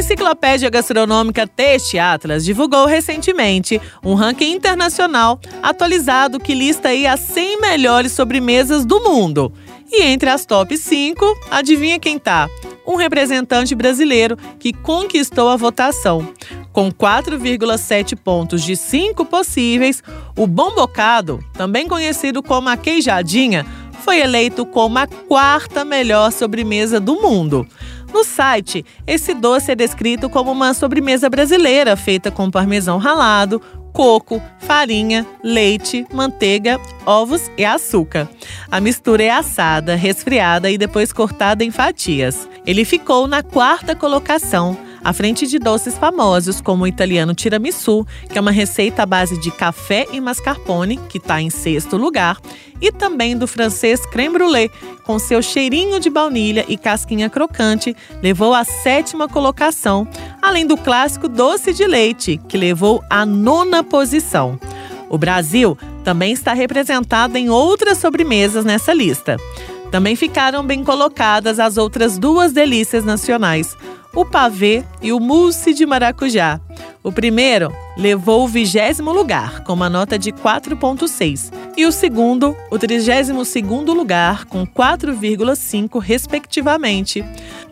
Enciclopédia Gastronômica Teste Atlas divulgou recentemente um ranking internacional atualizado que lista aí as 100 melhores sobremesas do mundo. E entre as top 5, adivinha quem tá? Um representante brasileiro que conquistou a votação. Com 4,7 pontos de 5 possíveis, o Bom Bocado, também conhecido como a queijadinha, foi eleito como a quarta melhor sobremesa do mundo. No site, esse doce é descrito como uma sobremesa brasileira feita com parmesão ralado, coco, farinha, leite, manteiga, ovos e açúcar. A mistura é assada, resfriada e depois cortada em fatias. Ele ficou na quarta colocação à frente de doces famosos como o italiano tiramisu, que é uma receita à base de café e mascarpone, que está em sexto lugar, e também do francês creme brulee, com seu cheirinho de baunilha e casquinha crocante, levou à sétima colocação, além do clássico doce de leite, que levou à nona posição. O Brasil também está representado em outras sobremesas nessa lista. Também ficaram bem colocadas as outras duas delícias nacionais, o pavê e o mousse de maracujá. O primeiro levou o vigésimo lugar, com uma nota de 4,6, e o segundo, o 32 segundo lugar, com 4,5, respectivamente.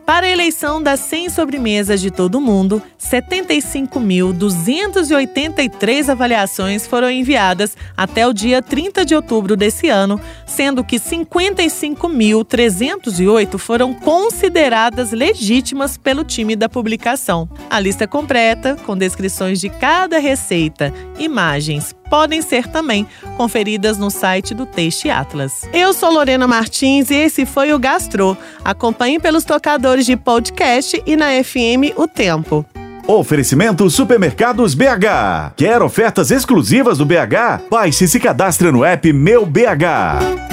Para a eleição das 100 sobremesas de todo mundo, 75.283 avaliações foram enviadas até o dia 30 de outubro desse ano, sendo que 55.308 foram consideradas legítimas pelo time da publicação. A lista completa, com descrições de cada receita, imagens, podem ser também conferidas no site do Taste Atlas. Eu sou Lorena Martins e esse foi o Gastro. Acompanhe pelos tocadores de podcast e na FM O Tempo. Oferecimento Supermercados BH. Quer ofertas exclusivas do BH? Baixe e se cadastre no app Meu BH.